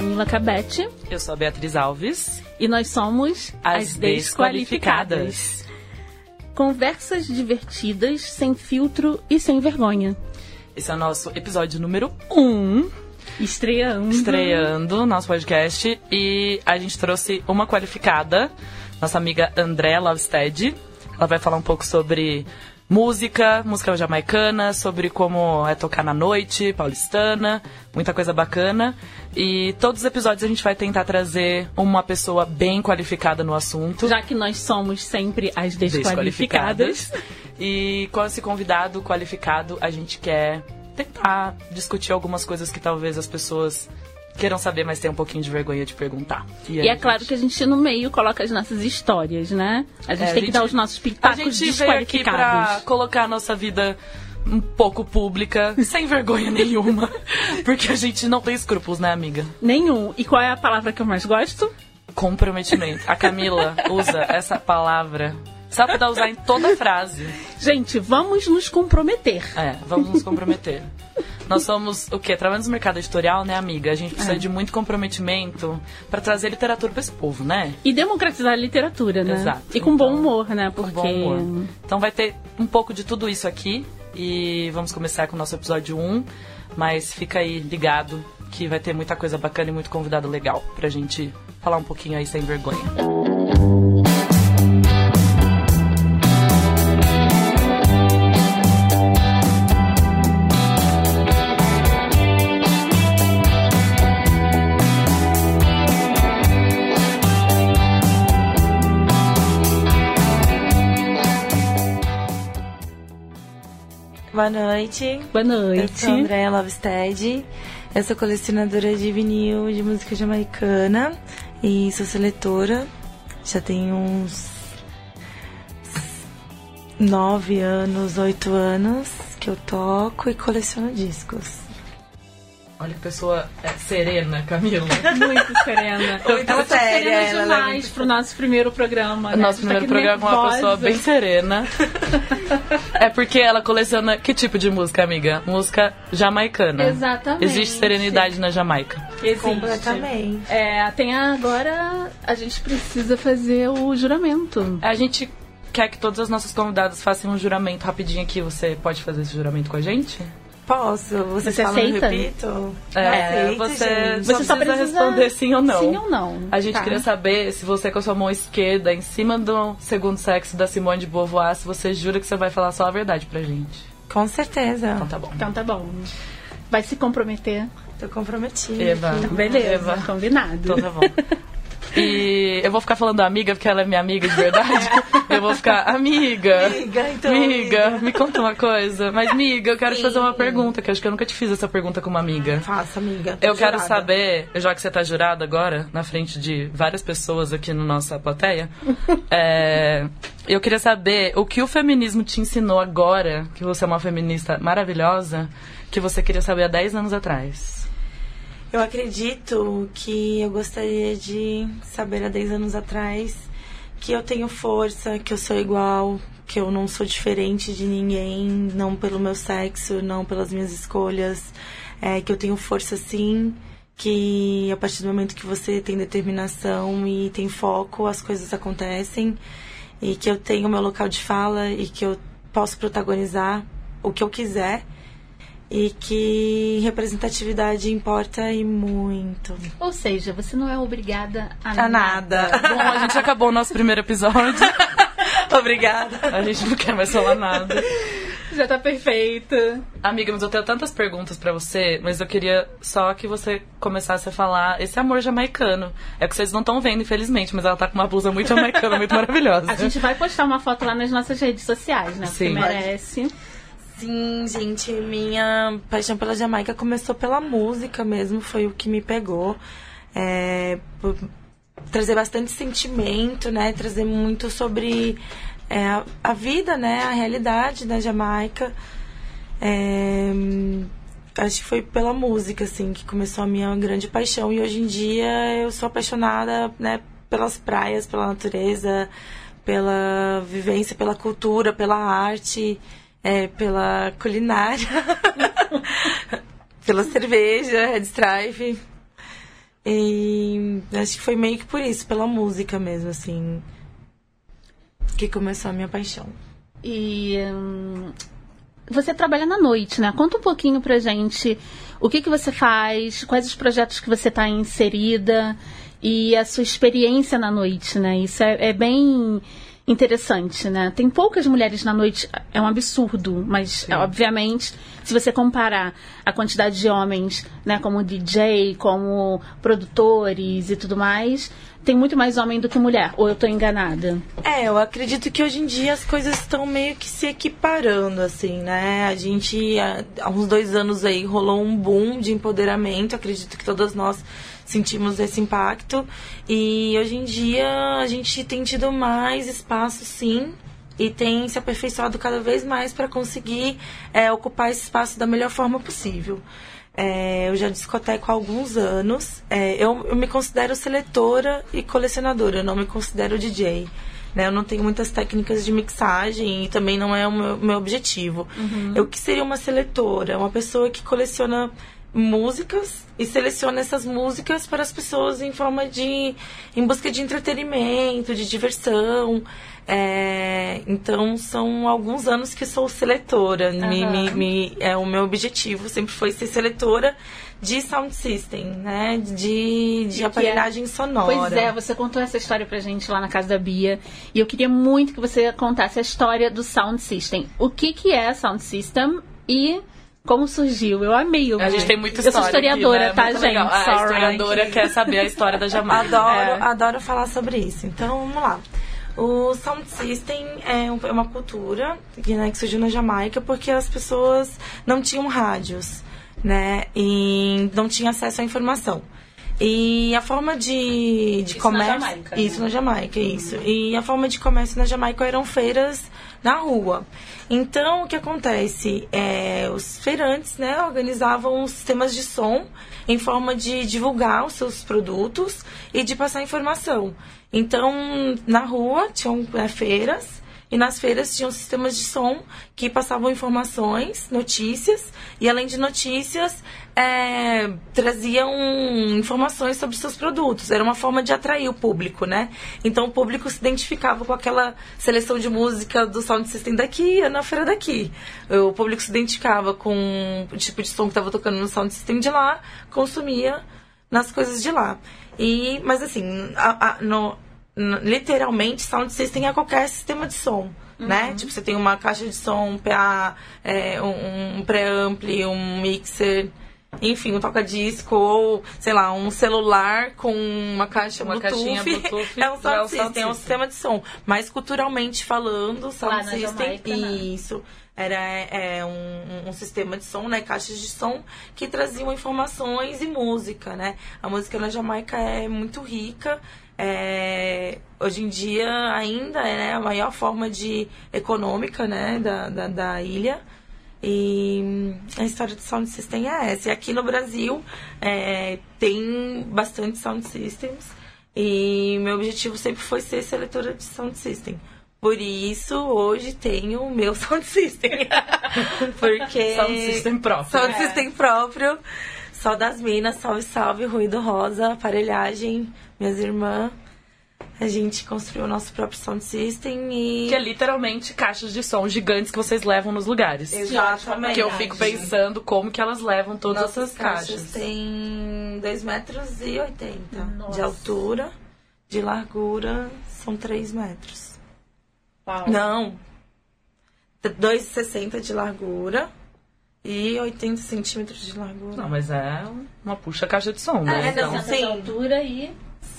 sou a Camila Cabete. Eu sou a Beatriz Alves. E nós somos as, as Desqualificadas. Desqualificadas. Conversas divertidas, sem filtro e sem vergonha. Esse é o nosso episódio número 1. Um. Estreando. Estreando nosso podcast. E a gente trouxe uma qualificada, nossa amiga André Lovestead. Ela vai falar um pouco sobre música, música jamaicana, sobre como é tocar na noite, paulistana, muita coisa bacana. E todos os episódios a gente vai tentar trazer uma pessoa bem qualificada no assunto. Já que nós somos sempre as desqualificadas. desqualificadas. E com esse convidado qualificado, a gente quer tentar discutir algumas coisas que talvez as pessoas queiram saber, mas tem um pouquinho de vergonha de perguntar. E, aí, e é claro gente... que a gente no meio coloca as nossas histórias, né? A gente é, tem a gente, que dar os nossos pitacos A gente veio aqui pra colocar a nossa vida um pouco pública, sem vergonha nenhuma, porque a gente não tem escrúpulos, né, amiga? Nenhum. E qual é a palavra que eu mais gosto? Comprometimento. A Camila usa essa palavra só pra usar em toda frase. Gente, vamos nos comprometer. É, vamos nos comprometer. Nós somos o quê? Trabalhando no mercado editorial, né, amiga? A gente precisa é. de muito comprometimento para trazer literatura para esse povo, né? E democratizar a literatura, né? Exato. E com então, bom humor, né? Porque... Com bom humor. Então vai ter um pouco de tudo isso aqui e vamos começar com o nosso episódio 1, mas fica aí ligado que vai ter muita coisa bacana e muito convidado legal pra gente falar um pouquinho aí sem vergonha. Boa noite. Boa noite. Eu sou a Andrea Lovestead. Eu sou colecionadora de vinil de música jamaicana e sou seletora. Já tenho uns nove anos, oito anos que eu toco e coleciono discos. Olha que pessoa é, serena, Camila. Muito serena. Muito ela tá séria, serena é demais é pro nosso primeiro programa. Né? Nosso primeiro tá programa é uma pessoa bem serena. é porque ela coleciona que tipo de música, amiga? Música jamaicana. Exatamente. Existe serenidade na Jamaica. Existe. Completamente. É, tem agora. A gente precisa fazer o juramento. A gente quer que todas as nossas convidadas façam um juramento rapidinho aqui. Você pode fazer esse juramento com a gente? Posso? Você, você aceita? repito? É, aceita, você, você só, precisa responder sim ou não. Sim ou não. A gente tá. queria saber se você com a sua mão esquerda em cima do segundo sexo da Simone de Beauvoir, se você jura que você vai falar só a verdade pra gente. Com certeza. Então tá bom. Então tá bom. Vai se comprometer? Tô comprometida. Eva. Então, beleza, Eva. combinado. Então tá bom. E eu vou ficar falando amiga, porque ela é minha amiga de verdade. eu vou ficar, amiga. Amiga, então. Amiga, amiga. me conta uma coisa. Mas, amiga, eu quero te fazer uma pergunta, que acho que eu nunca te fiz essa pergunta com uma amiga. Faça, amiga. Eu jurada. quero saber, já que você tá jurada agora, na frente de várias pessoas aqui na nossa plateia, é, eu queria saber o que o feminismo te ensinou agora, que você é uma feminista maravilhosa, que você queria saber há 10 anos atrás. Eu acredito que eu gostaria de saber há 10 anos atrás que eu tenho força, que eu sou igual, que eu não sou diferente de ninguém, não pelo meu sexo, não pelas minhas escolhas, é, que eu tenho força sim, que a partir do momento que você tem determinação e tem foco, as coisas acontecem, e que eu tenho meu local de fala e que eu posso protagonizar o que eu quiser e que representatividade importa e muito. Ou seja, você não é obrigada a, a nada. nada. Bom, a gente acabou o nosso primeiro episódio. Obrigada. A gente não quer mais falar nada. Já tá perfeita. Amiga, mas eu tenho tantas perguntas para você, mas eu queria só que você começasse a falar esse amor jamaicano. É que vocês não estão vendo, infelizmente, mas ela tá com uma blusa muito jamaicana, muito maravilhosa. A gente vai postar uma foto lá nas nossas redes sociais, né? Sim. Porque merece. Sim, gente, minha paixão pela Jamaica começou pela música mesmo, foi o que me pegou. É, trazer bastante sentimento, né? Trazer muito sobre é, a, a, vida, né? A realidade da Jamaica. É, acho que foi pela música, assim, que começou a minha grande paixão. E hoje em dia eu sou apaixonada, né? Pelas praias, pela natureza, pela vivência, pela cultura, pela arte é, pela culinária, pela cerveja, Red Stripe. E acho que foi meio que por isso, pela música mesmo, assim, que começou a minha paixão. E hum, você trabalha na noite, né? Conta um pouquinho pra gente o que, que você faz, quais os projetos que você está inserida e a sua experiência na noite, né? Isso é, é bem interessante, né? Tem poucas mulheres na noite, é um absurdo, mas obviamente, se você comparar a quantidade de homens, né, como DJ, como produtores e tudo mais, tem muito mais homem do que mulher, ou eu estou enganada? É, eu acredito que hoje em dia as coisas estão meio que se equiparando, assim, né? A gente, há uns dois anos aí, rolou um boom de empoderamento, acredito que todas nós sentimos esse impacto. E hoje em dia a gente tem tido mais espaço, sim, e tem se aperfeiçoado cada vez mais para conseguir é, ocupar esse espaço da melhor forma possível. É, eu já discoteco há alguns anos. É, eu, eu, me considero seletora e colecionadora, eu não me considero DJ. Né? Eu não tenho muitas técnicas de mixagem e também não é o meu, meu objetivo. Uhum. Eu que seria uma seletora, uma pessoa que coleciona músicas e seleciona essas músicas para as pessoas em forma de em busca de entretenimento, de diversão. É, então são alguns anos que sou seletora. Uhum. Me, me, me, é o meu objetivo sempre foi ser seletora de sound system, né? De, de aparelhagem é? sonora. Pois é, você contou essa história pra gente lá na casa da Bia. E eu queria muito que você contasse a história do sound system. O que, que é sound system e como surgiu. Eu amei o A gente tem muita história. Eu sou historiadora, aqui, né? tá, gente? A historiadora quer saber a história da Jamaica. Adoro, é. adoro falar sobre isso. Então, vamos lá. O Sound System é, é uma cultura que, né, que surgiu na Jamaica porque as pessoas não tinham rádios, né? E não tinham acesso à informação. E a forma de, de isso comércio. Na Jamaica, isso né? na Jamaica, isso. E a forma de comércio na Jamaica eram feiras na rua. Então, o que acontece? É, os feirantes né, organizavam sistemas de som em forma de divulgar os seus produtos e de passar informação. Então, na rua tinham é, feiras e nas feiras tinham sistemas de som que passavam informações, notícias, e além de notícias, é, traziam informações sobre seus produtos. Era uma forma de atrair o público, né? Então o público se identificava com aquela seleção de música do sound system daqui, na feira daqui. O público se identificava com o tipo de som que estava tocando no sound system de lá, consumia nas coisas de lá. E, mas assim, a, a, no, literalmente sound system é qualquer sistema de som. Né? Uhum. Né? Tipo, você tem uma caixa de som, um PA, é, um, um pré-ampli, um mixer, enfim, um toca-disco ou, sei lá, um celular com uma caixa uma Bluetooth. Caixinha Bluetooth é um sound, é system, system, é um sistema de som. Mas culturalmente falando, sound Lá system, Jamaica, isso. Era é, um, um, sistema de som, né? Caixas de som que traziam informações e música, né? A música na Jamaica é muito rica. É, hoje em dia ainda é né, a maior forma de econômica né, da, da, da, ilha. E a história do sound system é essa. E aqui no Brasil é, tem bastante sound systems. E meu objetivo sempre foi ser seletora de sound system. Por isso, hoje tenho o meu sound system. Porque. sound system próprio. Sound é. system próprio. Só das minas, salve, salve, ruído rosa, aparelhagem, minhas irmãs. A gente construiu o nosso próprio sound system e. Que é literalmente caixas de som gigantes que vocês levam nos lugares. Exatamente. Que eu fico pensando como que elas levam todas Nossas essas caixas. caixas. Tem 2 metros e 80 de altura, de largura são 3 metros. Uau. Não. 2,60 de largura e 80 centímetros de largura. Não, mas é uma puxa caixa de som, né? É, então, sim. altura e...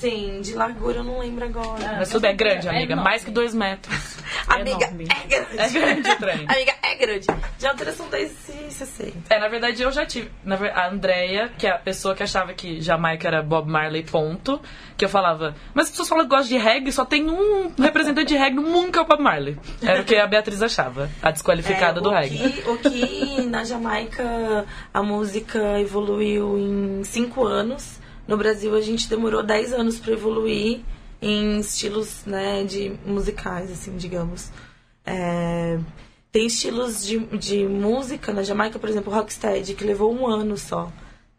Sim, de largura eu não lembro agora. Ah, mas tudo é grande, amiga. É mais que dois metros. amiga, é grande. É grande o trem. amiga, é grande. De altura são 2,60. É, na verdade eu já tive. A Andrea, que é a pessoa que achava que Jamaica era Bob Marley, ponto. Que eu falava, mas as pessoas falam que gostam de reggae, só tem um representante de reggae no mundo que é o Bob Marley. Era o que a Beatriz achava, a desqualificada é, do reggae. Que, o que na Jamaica a música evoluiu em cinco anos no Brasil, a gente demorou 10 anos para evoluir em estilos né, de musicais, assim, digamos. É, tem estilos de, de música na Jamaica, por exemplo, Rocksteady, que levou um ano só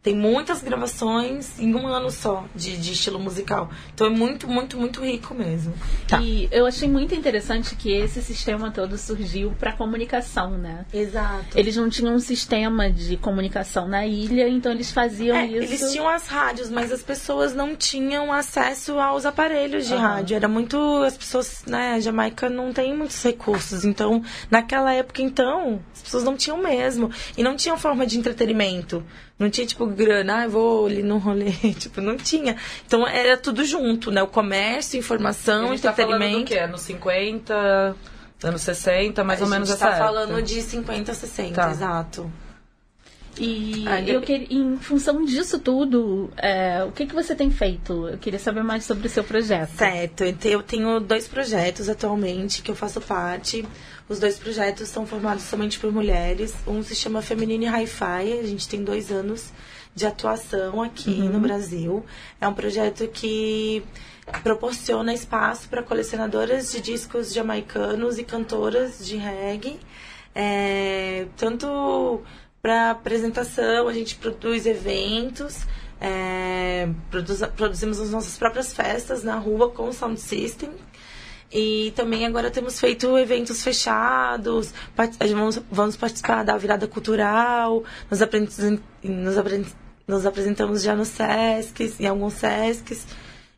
Tem muitas gravações em um ano só de, de estilo musical. Então é muito, muito, muito rico mesmo. Tá. E eu achei muito interessante que esse sistema todo surgiu para comunicação, né? Exato. Eles não tinham um sistema de comunicação na ilha, então eles faziam é, isso. Eles tinham as rádios, mas as pessoas não tinham acesso aos aparelhos de uhum. rádio. Era muito. As pessoas, né? A Jamaica não tem muitos recursos. Então, naquela época, então, as pessoas não tinham mesmo. E não tinham forma de entretenimento. Não tinha, tipo, grana, ah, eu vou ali no rolê. tipo, não tinha. Então era tudo junto, né? O comércio, informação, a gente entretenimento. Tá falando do quê? Anos 50, anos 60, mais a ou menos essa tá falando de 50, 60, tá. exato. E eu queria, em função disso tudo, é, o que, que você tem feito? Eu queria saber mais sobre o seu projeto. Certo, eu tenho dois projetos atualmente que eu faço parte. Os dois projetos são formados somente por mulheres. Um se chama Feminine Hi-Fi, a gente tem dois anos de atuação aqui uhum. no Brasil. É um projeto que proporciona espaço para colecionadoras de discos jamaicanos e cantoras de reggae. É, tanto para apresentação, a gente produz eventos, é, produz, produzimos as nossas próprias festas na rua com o Sound System. E também agora temos feito eventos fechados, vamos, vamos participar da virada cultural, nos, nos, nos apresentamos já no Sesc, em alguns Sescs.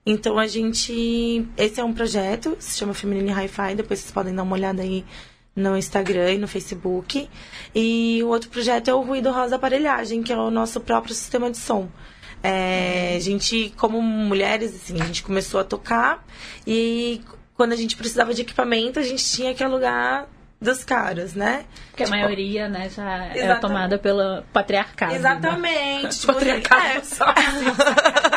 Então a gente. Esse é um projeto, se chama Feminine Hi-Fi, depois vocês podem dar uma olhada aí no Instagram e no Facebook. E o outro projeto é o Ruído Rosa Aparelhagem, que é o nosso próprio sistema de som. É, a gente, como mulheres, assim, a gente começou a tocar e quando a gente precisava de equipamento, a gente tinha que alugar dos caras, né? Porque tipo, a maioria, né, já é era tomada pelo patriarcado. Né? Exatamente. Né? Tipo, patriarcado é. só.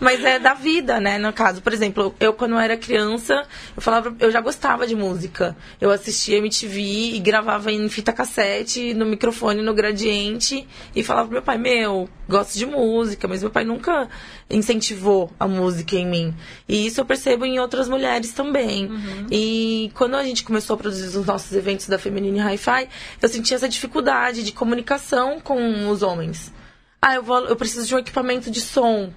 Mas é da vida, né? No caso, por exemplo, eu quando eu era criança, eu falava, eu já gostava de música. Eu assistia MTV e gravava em fita cassete, no microfone, no gradiente, e falava pro meu pai, meu, gosto de música, mas meu pai nunca incentivou a música em mim. E isso eu percebo em outras mulheres também. Uhum. E quando a gente começou a produzir os nossos eventos da Feminine Hi-Fi, eu sentia essa dificuldade de comunicação com os homens. Ah, eu, vou, eu preciso de um equipamento de som.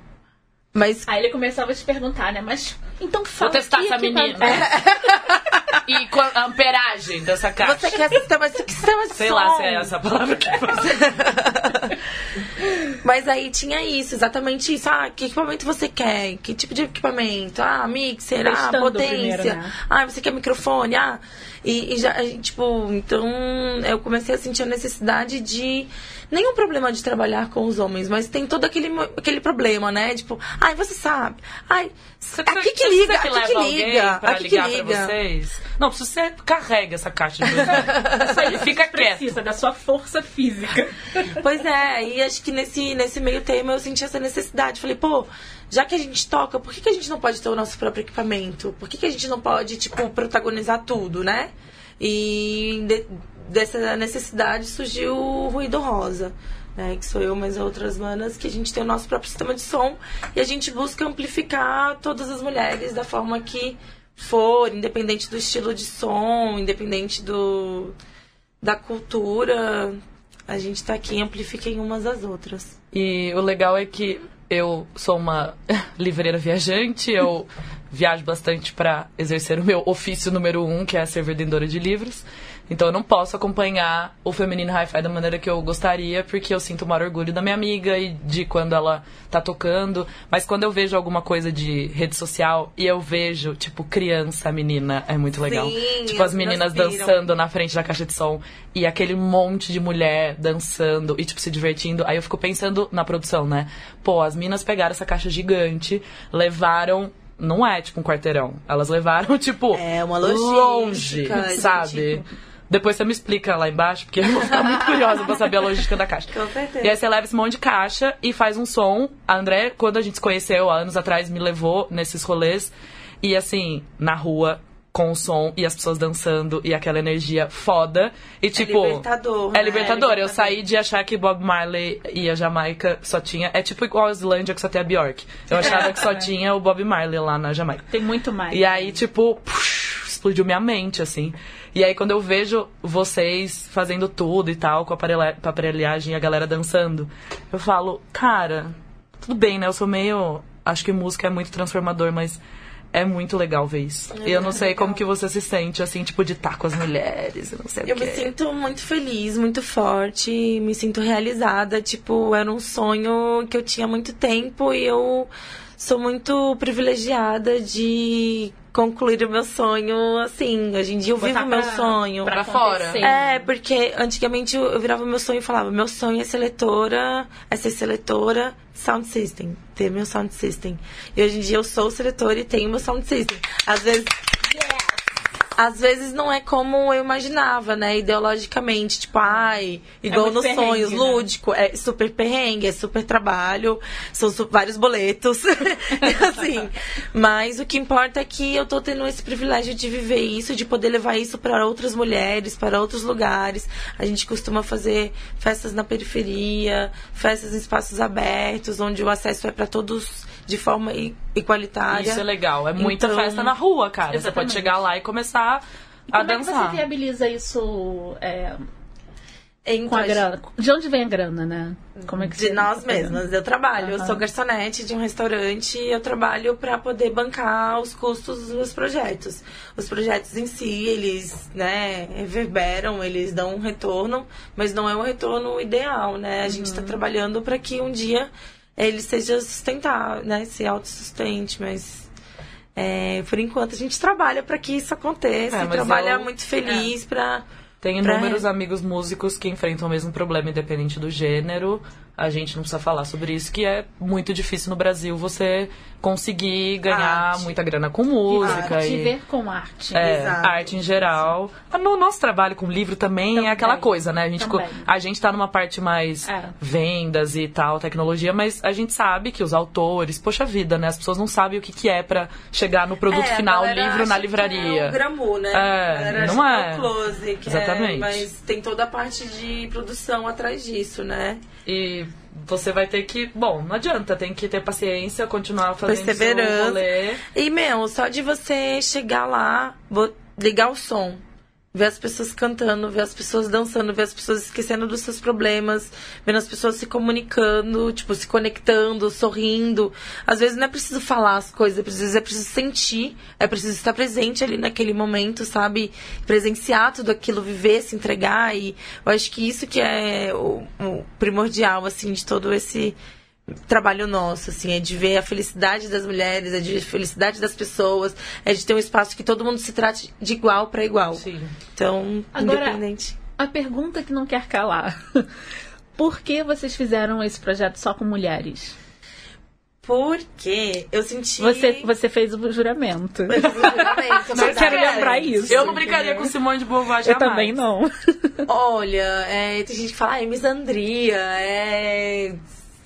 Mas... Aí ele começava a te perguntar, né? Mas então fala. Vou testar essa menina. E a amperagem dessa caixa. Você quer sistema, sistema de Sei som. lá se é essa palavra que você... Mas aí tinha isso, exatamente isso. Ah, que equipamento você quer? Que tipo de equipamento? Ah, mixer, ah, potência. Primeiro, né? Ah, você quer microfone? Ah, e, e já, tipo, então eu comecei a sentir a necessidade de nenhum problema de trabalhar com os homens, mas tem todo aquele, aquele problema, né? Tipo, ai, você sabe. Ai, você, aqui que liga, aqui que liga. Pra aqui ligar que liga. pra vocês? Não, se você carrega essa caixa de Isso aí fica quieto. Precisa da sua força física. Pois é, e acho que nesse, nesse meio termo eu senti essa necessidade. Falei, pô, já que a gente toca, por que, que a gente não pode ter o nosso próprio equipamento? Por que, que a gente não pode, tipo, protagonizar tudo, né? E de, dessa necessidade surgiu o Ruído Rosa. Né, que sou eu, mas outras manas, que a gente tem o nosso próprio sistema de som e a gente busca amplificar todas as mulheres da forma que for, independente do estilo de som, independente do da cultura, a gente está aqui e amplifica em umas às outras. E o legal é que eu sou uma livreira viajante, eu viajo bastante para exercer o meu ofício número um, que é ser vendedora de livros. Então eu não posso acompanhar o feminino hi-fi da maneira que eu gostaria, porque eu sinto o maior orgulho da minha amiga e de quando ela tá tocando. Mas quando eu vejo alguma coisa de rede social e eu vejo, tipo, criança, menina, é muito legal. Sim, tipo, as meninas dançando na frente da caixa de som e aquele monte de mulher dançando e, tipo, se divertindo. Aí eu fico pensando na produção, né? Pô, as minas pegaram essa caixa gigante, levaram não é tipo um quarteirão. Elas levaram, tipo, é uma longe, sabe? Tipo... Depois você me explica lá embaixo, porque eu vou ficar muito curiosa pra saber a logística da caixa. Com certeza. E aí você leva esse monte de caixa e faz um som. A André, quando a gente se conheceu há anos atrás, me levou nesses rolês. E assim, na rua, com o som e as pessoas dançando e aquela energia foda. E é tipo. É libertador. É libertador. É libertador. Eu saí de achar que Bob Marley e a Jamaica só tinha. É tipo igual a Islândia que só tem a Bjork. Eu achava que só tinha o Bob Marley lá na Jamaica. Tem muito mais. E aí, tipo. Puxa, explodiu minha mente, assim. E aí quando eu vejo vocês fazendo tudo e tal, com a aparelhagem e a galera dançando, eu falo, cara, tudo bem, né? Eu sou meio. Acho que música é muito transformador, mas é muito legal ver isso. e eu não sei como que você se sente, assim, tipo, de estar com as mulheres, eu não sei Eu o me quê. sinto muito feliz, muito forte, me sinto realizada. Tipo, era um sonho que eu tinha há muito tempo e eu sou muito privilegiada de concluir o meu sonho assim. Hoje em dia eu Botar vivo o meu pra- sonho. pra fora. acontecer. É, porque antigamente eu, eu virava meu sonho e falava, meu sonho é ser seletora, é ser seletora sound system, ter meu sound system. E hoje em dia eu sou seletora e tenho meu sound system. Às vezes. Às vezes não é como eu imaginava, né? Ideologicamente, tipo, ai, igual muito nos sonhos, né? lúdico, é super perrengue, é super trabalho, são su- vários boletos, assim. Mas o que importa é que eu tô tendo esse privilégio de viver isso, de poder levar isso para outras mulheres, para outros lugares. A gente costuma fazer festas na periferia, festas em espaços abertos, onde o acesso é para todos de forma igualitária. Isso é legal. É muita Então- festa na rua, cara. Você Exatamente. pode chegar lá e começar E a como é que dançar. você viabiliza isso é, Então, com a grana? De onde vem a grana, né? Como é que De você nós mesmas. Eu trabalho, eu Aham. sou garçonete de um restaurante e eu trabalho para poder bancar os custos dos meus projetos. Os projetos em si, eles, né, reverberam, eles dão um retorno, mas não é um retorno ideal, né? A gente Uhum. está trabalhando para que um dia ele seja sustentável, né, se autossustente, mas é, por enquanto a gente trabalha para que isso aconteça, É, trabalha eu- muito feliz para Tem Pra- inúmeros amigos músicos que enfrentam o mesmo problema, independente do gênero. A gente não precisa falar sobre isso, que é muito difícil no Brasil você conseguir ganhar Arte. muita grana com música. Arte, e... ver com arte. É, Exato. arte em geral. No nosso trabalho com livro também, Também. é aquela coisa, né? A gente, Também. a gente tá numa parte mais É. vendas e tal, tecnologia, mas a gente sabe que os autores, poxa vida, né? As pessoas não sabem o que, que é pra chegar no produto É, final, livro na livraria. É o Gramu, né? É, não é. é o close, que Exatamente. É, mas tem toda a parte de produção atrás disso, né? E você vai ter que. Bom, não adianta, tem que ter paciência, continuar fazendo seu Perseverança. rolê. E, meu, só de você chegar lá, ligar o som, ver as pessoas cantando, ver as pessoas dançando, ver as pessoas esquecendo dos seus problemas, vendo as pessoas se comunicando, tipo, se conectando, sorrindo. Às vezes não é preciso falar as coisas, é preciso, é preciso sentir, é preciso estar presente ali naquele momento, sabe? Presenciar tudo aquilo, viver, se entregar. E eu acho que isso que é o, o primordial, assim, de todo esse trabalho nosso, assim, é de ver a felicidade das mulheres, é de ver a felicidade das pessoas, é de ter um espaço que todo mundo se trate de igual para igual. Sim. Então, Agora- independente. A pergunta que não quer calar. Por que vocês fizeram esse projeto só com mulheres? Porque eu senti. Você, você fez o juramento. Eu fiz um juramento, Eu mas quero é, lembrar isso. Eu não brincaria com Simone de Beauvoir Eu jamais. também não. Olha, é, tem gente que fala, ah, é misandria, é.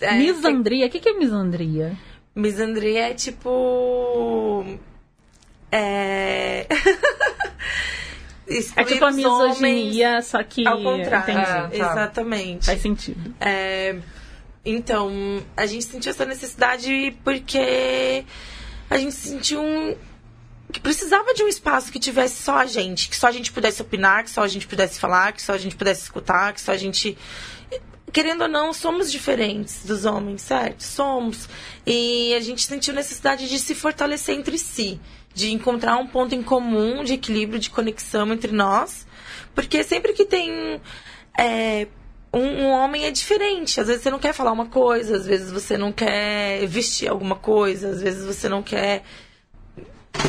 É misandria? O que que é misandria? Misandria é tipo. É. É tipo a homens misoginia, só que. Ao contrário. Entendi. Tá. Exatamente. Faz sentido. É, então, a gente sentiu essa necessidade porque a gente sentiu um, que precisava de um espaço que tivesse só a gente, que só a gente pudesse opinar, que só a gente pudesse falar, que só a gente pudesse escutar, que só a gente. Querendo ou não, somos diferentes dos homens, certo? Somos. E a gente sentiu necessidade de se fortalecer entre si, de encontrar um ponto em comum de equilíbrio, de conexão entre nós. Porque sempre que tem é, um, um homem é diferente. Às vezes você não quer falar uma coisa, às vezes você não quer vestir alguma coisa, às vezes você não quer.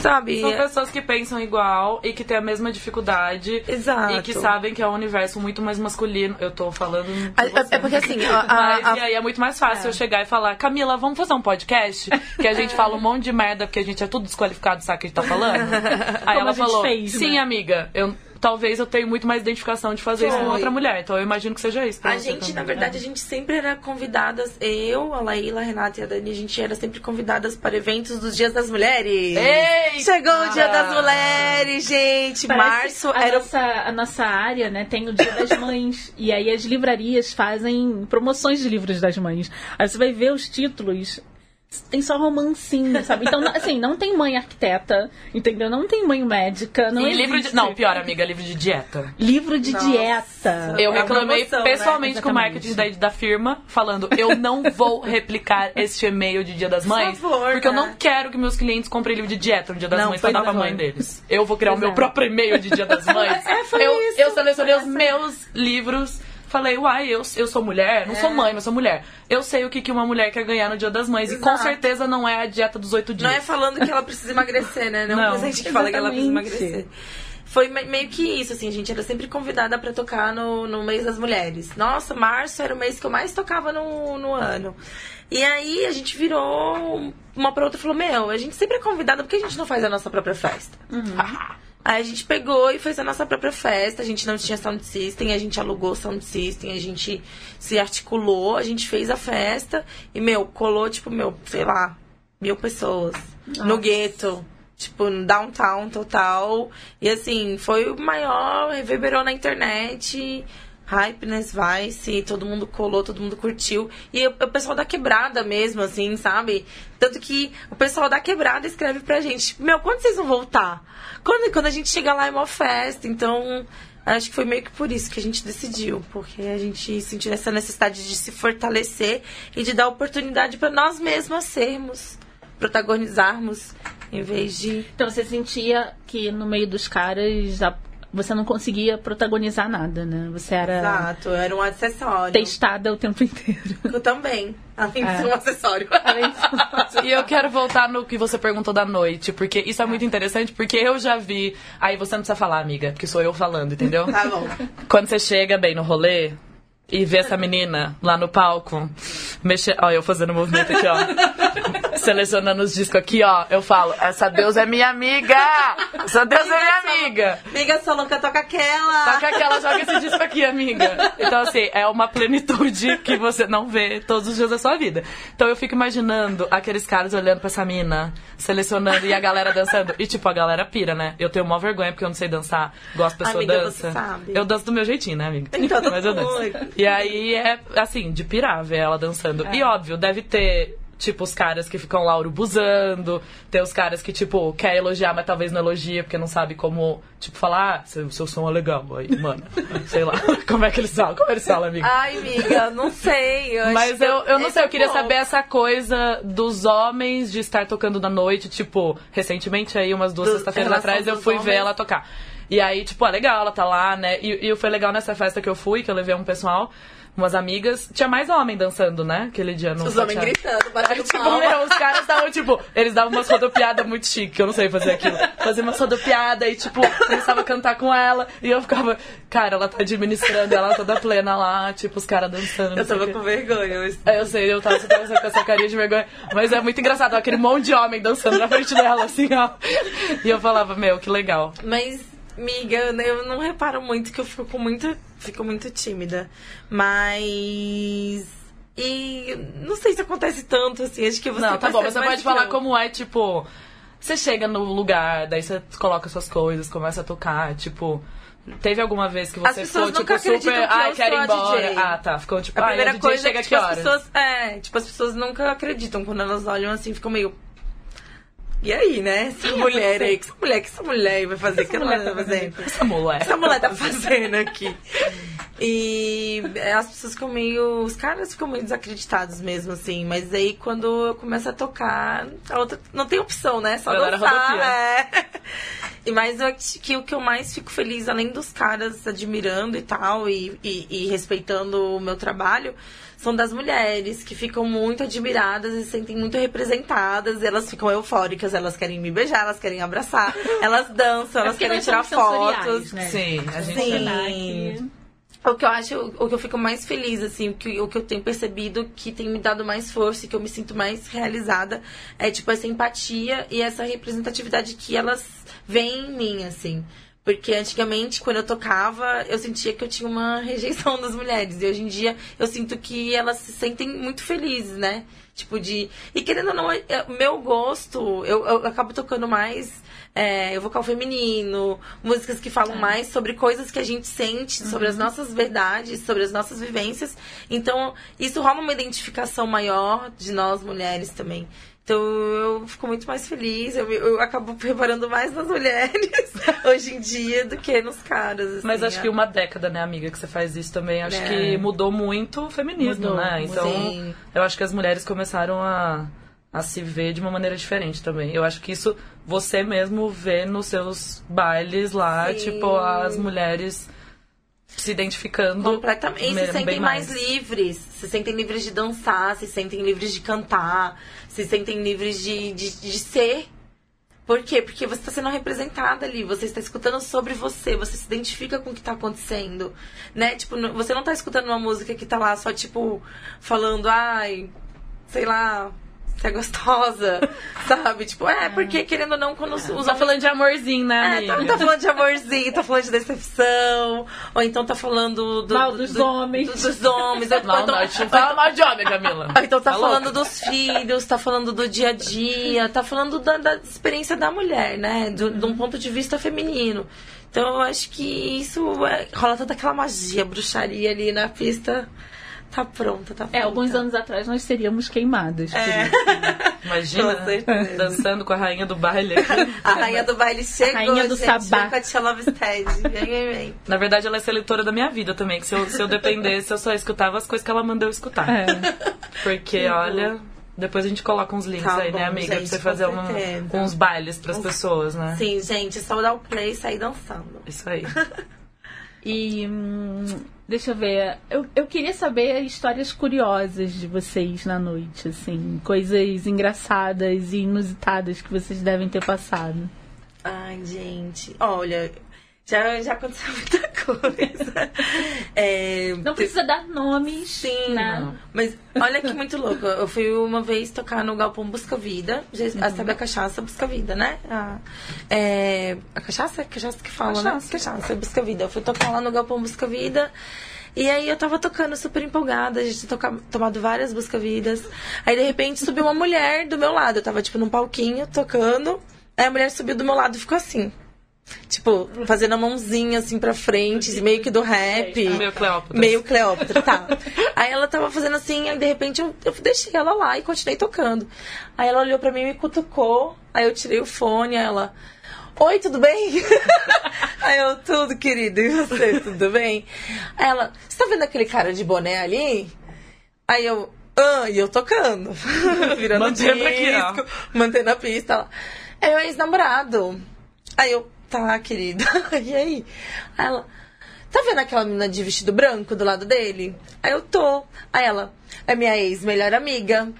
Sabe? São pessoas que pensam igual e que têm a mesma dificuldade. Exato. E que sabem que é um universo muito mais masculino. Eu tô falando. você. É porque assim, a- a- Mas, a- e aí é muito mais fácil eu chegar e falar, Camila, vamos fazer um podcast? Que a gente fala um monte de merda porque a gente é tudo desqualificado, sabe o que a gente tá falando? Aí Como ela a gente falou, fez, sim, né? amiga, eu, talvez eu tenha muito mais identificação de fazer isso com Foi. outra mulher. Então eu imagino que seja isso. pra A você gente, também. na verdade, a gente sempre era convidadas, eu, a Laíla, a Renata e a Dani, a gente era sempre convidadas para eventos dos Dias das Mulheres. Eita! Chegou o Dia das Mulheres, gente! Parece Março a era nossa, a nossa área, né? Tem o Dia das Mães. e aí as livrarias fazem promoções de livros das mães. Aí você vai ver os títulos. Tem só romancinho, sabe? Então, assim, não tem mãe arquiteta, entendeu? Não tem mãe médica, não e livro de. Não, pior, amiga, livro de dieta. Livro de Nossa. dieta. Eu É reclamei emoção, né? pessoalmente com o marketing da, da firma, falando: eu não vou replicar este e-mail de Dia das Mães, favor, porque eu né? não quero que meus clientes comprem livro de dieta no Dia das Não, Mães pra dar pra é. mãe deles. Eu vou criar o Pois meu é. próprio e-mail de Dia das Mães. É, foi eu, isso. eu selecionei Foi os essa. meus livros. Falei, uai, eu, eu sou mulher, não sou É. mãe, mas sou mulher. Eu sei o que, que uma mulher quer ganhar no Dia das Mães. E com Exato. certeza não é a dieta dos oito dias. Não é falando que ela precisa emagrecer, né? Não, Não. é gente que fala que ela precisa emagrecer. Foi me- meio que isso, assim, a gente era sempre convidada pra tocar no, no mês das mulheres. Nossa, março era o mês que eu mais tocava no, no ano. E aí a gente virou uma pra outra e falou: Meu, a gente sempre é convidada, por que a gente não faz a nossa própria festa? Aí a gente pegou e fez a nossa própria festa. A gente não tinha sound system, a gente alugou sound system, a gente se articulou, a gente fez a festa e, meu, colou, tipo, meu, sei lá, mil pessoas no gueto. Tipo, no downtown total. E assim, foi o maior, reverberou na internet. Hypeness, Vice, todo mundo colou, todo mundo curtiu. E o, pessoal da quebrada mesmo, assim, sabe? Tanto que o pessoal da quebrada escreve pra gente, meu, quando vocês vão voltar? Quando, quando a gente chega lá é uma festa, então acho que foi meio que por isso que a gente decidiu, porque a gente sentiu essa necessidade de se fortalecer e de dar oportunidade pra nós mesmas sermos, protagonizarmos, em vez de Então você sentia que no meio dos caras a- você não conseguia protagonizar nada, né? Você era Exato, era um acessório. testada o tempo inteiro. Eu também, além de É. ser um acessório. E eu quero voltar no que você perguntou da noite, porque isso é muito interessante, porque eu já vi. Aí você não precisa falar, amiga, porque sou eu falando, entendeu? Tá bom. Quando você chega bem no rolê e vê essa menina lá no palco, mexer. Ó, eu fazendo movimento aqui, ó. Selecionando os discos aqui, ó. Eu falo, essa deusa é minha amiga! Essa deusa é minha amiga! Amiga, sua louca toca aquela. Toca aquela, joga esse disco aqui, amiga. Então, assim, é uma plenitude que você não vê todos os dias da sua vida. Então, eu fico imaginando aqueles caras olhando pra essa mina, selecionando e a galera dançando. E, tipo, a galera pira, né? Eu tenho mó vergonha porque eu não sei dançar. Gosto pessoa Amiga, dança. você sabe. Eu danço do meu jeitinho, né, amiga? Então, Mas eu danço. E aí é, assim, de pirar ver ela dançando. E, óbvio, deve ter. Tipo, os caras que ficam lá urubuzando. Tem os caras que, tipo, quer elogiar, mas talvez não elogia, porque não sabe como, tipo, falar, ah, seu, seu som é legal. Aí, mano, sei lá. Como é que eles falam? Como eles falam, amiga? Ai, amiga, não sei. Eu Mas eu, eu não sei, é eu queria bom. saber essa coisa dos homens de estar tocando na noite, tipo, recentemente aí, umas duas sexta-feiras atrás, eu fui ver homens. ela tocar. E aí, tipo, é legal, ela tá lá, né? E, e foi legal nessa festa que eu fui, que eu levei um pessoal, umas amigas. Tinha mais homem dançando, né? Aquele dia no Os homens gritando, batendo Tipo, meu, os caras estavam, tipo, eles davam umas rodopiadas muito chique, que eu não sei fazer aquilo. Fazia umas rodopiadas e, tipo, começava a cantar com ela. E eu ficava, cara, ela tá administrando, ela toda plena lá, tipo, os caras dançando. Eu tava com vergonha. Eu... É, Eu sei, eu tava, você tava com essa carinha de vergonha. Mas é muito engraçado, aquele monte de homem dançando na frente dela, assim, ó. E eu falava, meu, que legal. Mas, miga, eu não reparo muito que eu fico muito. Fico muito tímida. Mas. E não sei se acontece tanto, assim. Acho que você Não, tá bom, mas você pode falar como é, tipo. Você chega no lugar, daí você coloca suas coisas, começa a tocar, tipo. Teve alguma vez que você ficou, tipo, super. Ai, quero ir embora. DJ. Ah, tá. Ficou tipo, A primeira a DJ coisa chega é que tipo, as pessoas. É, tipo, as pessoas nunca acreditam quando elas olham assim, ficam meio. E aí, né? Essa mulher aí, que essa mulher, que essa mulher vai fazer? O que ela mulher tá tá fazendo? Essa mulher. essa mulher tá fazendo aqui? E é, as pessoas ficam meio. Os caras ficam meio desacreditados mesmo, assim. Mas aí quando eu começo a tocar, a outra. Não tem opção, né? Só galera dançar. É. E mais eu que o que eu mais fico feliz, além dos caras admirando e tal, e, e, e respeitando o meu trabalho, são das mulheres que ficam muito admiradas e se sentem muito representadas. Elas ficam eufóricas, elas querem me beijar, elas querem abraçar, elas dançam, É elas porque querem tirar fotos. Né? Sim, a gente. Sim. Sim. O que eu acho, o que eu fico mais feliz, assim, o que, o que eu tenho percebido que tem me dado mais força e que eu me sinto mais realizada é, tipo, essa empatia e essa representatividade que elas veem em mim, assim. Porque antigamente, quando eu tocava, eu sentia que eu tinha uma rejeição das mulheres. E hoje em dia, eu sinto que elas se sentem muito felizes, né? Tipo de. E querendo ou não, é- é- meu gosto, eu, eu acabo tocando mais é, vocal feminino, músicas que falam mais sobre coisas que a gente sente, sobre as nossas verdades, sobre as nossas vivências. Então, isso rola uma identificação maior de nós mulheres também. Então eu fico muito mais feliz, eu, eu acabo reparando mais nas mulheres hoje em dia do que nos caras. assim, Mas acho é. que uma década, né, amiga, que você faz isso também, acho É. que mudou muito o feminismo, Mudou, né? Então, Sim. eu acho que as mulheres começaram a, a se ver de uma maneira diferente também. Eu acho que isso você mesmo vê nos seus bailes lá, Sim. tipo, as mulheres se identificando. Completamente. E se sentem mais. livres. Se sentem livres de dançar, se sentem livres de cantar, se sentem livres de, de, de ser. Por quê? Porque você está sendo representada ali, você está escutando sobre você, você se identifica com o que está acontecendo, né? Tipo, você não está escutando uma música que tá lá só, tipo, falando, ai, sei lá, você é gostosa, sabe? Tipo, é, porque querendo ou não, quando os Tá falando de amorzinho, né, é, tá, tá falando de amorzinho, tá falando de decepção, ou então tá falando do, Mal do- dos do- homens. do- dos homens. Não, então, não, não fala mal de homem, Camila. ou então tá, Tá falando louca? dos filhos, tá falando do dia a dia, tá falando da, da experiência da mulher, né? Do- De um ponto de vista feminino. Então eu acho que isso é, rola toda aquela magia, bruxaria ali na pista. Tá pronta, tá pronta. É, alguns anos atrás nós seríamos queimadas. É. Imagina, Com dançando com a rainha do baile. A rainha do baile chegou, rainha do gente. sabá. Com a Tia Love Stead. Na verdade, ela é seletora da minha vida também, que se eu, se eu dependesse, eu só escutava as coisas que ela mandou eu escutar. É. Porque, olha, depois a gente coloca uns links Tá aí, né, bom, amiga? gente, pra você com fazer certeza. uns bailes pras pessoas, né? Sim, gente, só dar o play e sair dançando. Isso aí. E hum, deixa eu ver. Eu, eu queria saber histórias curiosas de vocês na noite, assim, coisas engraçadas e inusitadas que vocês devem ter passado. Ai, gente, olha, já, já aconteceu muita coisa. É, Não precisa dar nomes, Sim, né? mas olha que muito louco. Eu fui uma vez tocar no Galpão Busca Vida. Uhum. Sabe a cachaça Busca Vida, né? A, é, a cachaça é a cachaça que fala, Cachaça. né? Cachaça Busca Vida. Eu fui tocar lá no Galpão Busca Vida. E aí eu tava tocando super empolgada, a gente tinha toca- tomado várias busca-vidas. Aí de repente subiu uma mulher do meu lado. Eu tava tipo num palquinho tocando. Aí a mulher subiu do meu lado e ficou assim. Tipo, fazendo a mãozinha assim pra frente, meio que do rap. Meio Cleópatra. Meio Cleópatra, tá. aí ela tava fazendo assim, aí de repente eu, eu deixei ela lá e continuei tocando. Aí ela olhou pra mim e me cutucou. Aí eu tirei o fone, aí ela. Oi, tudo bem? aí eu, tudo, querido, e você, tudo bem? Aí ela, você tá vendo aquele cara de boné ali? Aí eu, ah, e eu tocando. Virando Mantendo disco, aqui, ó. mantendo a pista. Ela, é meu ex-namorado. Aí eu, tá, querida. e aí? Aí ela, tá vendo aquela menina de vestido branco do lado dele? Aí eu tô. Aí ela, é minha ex-melhor amiga.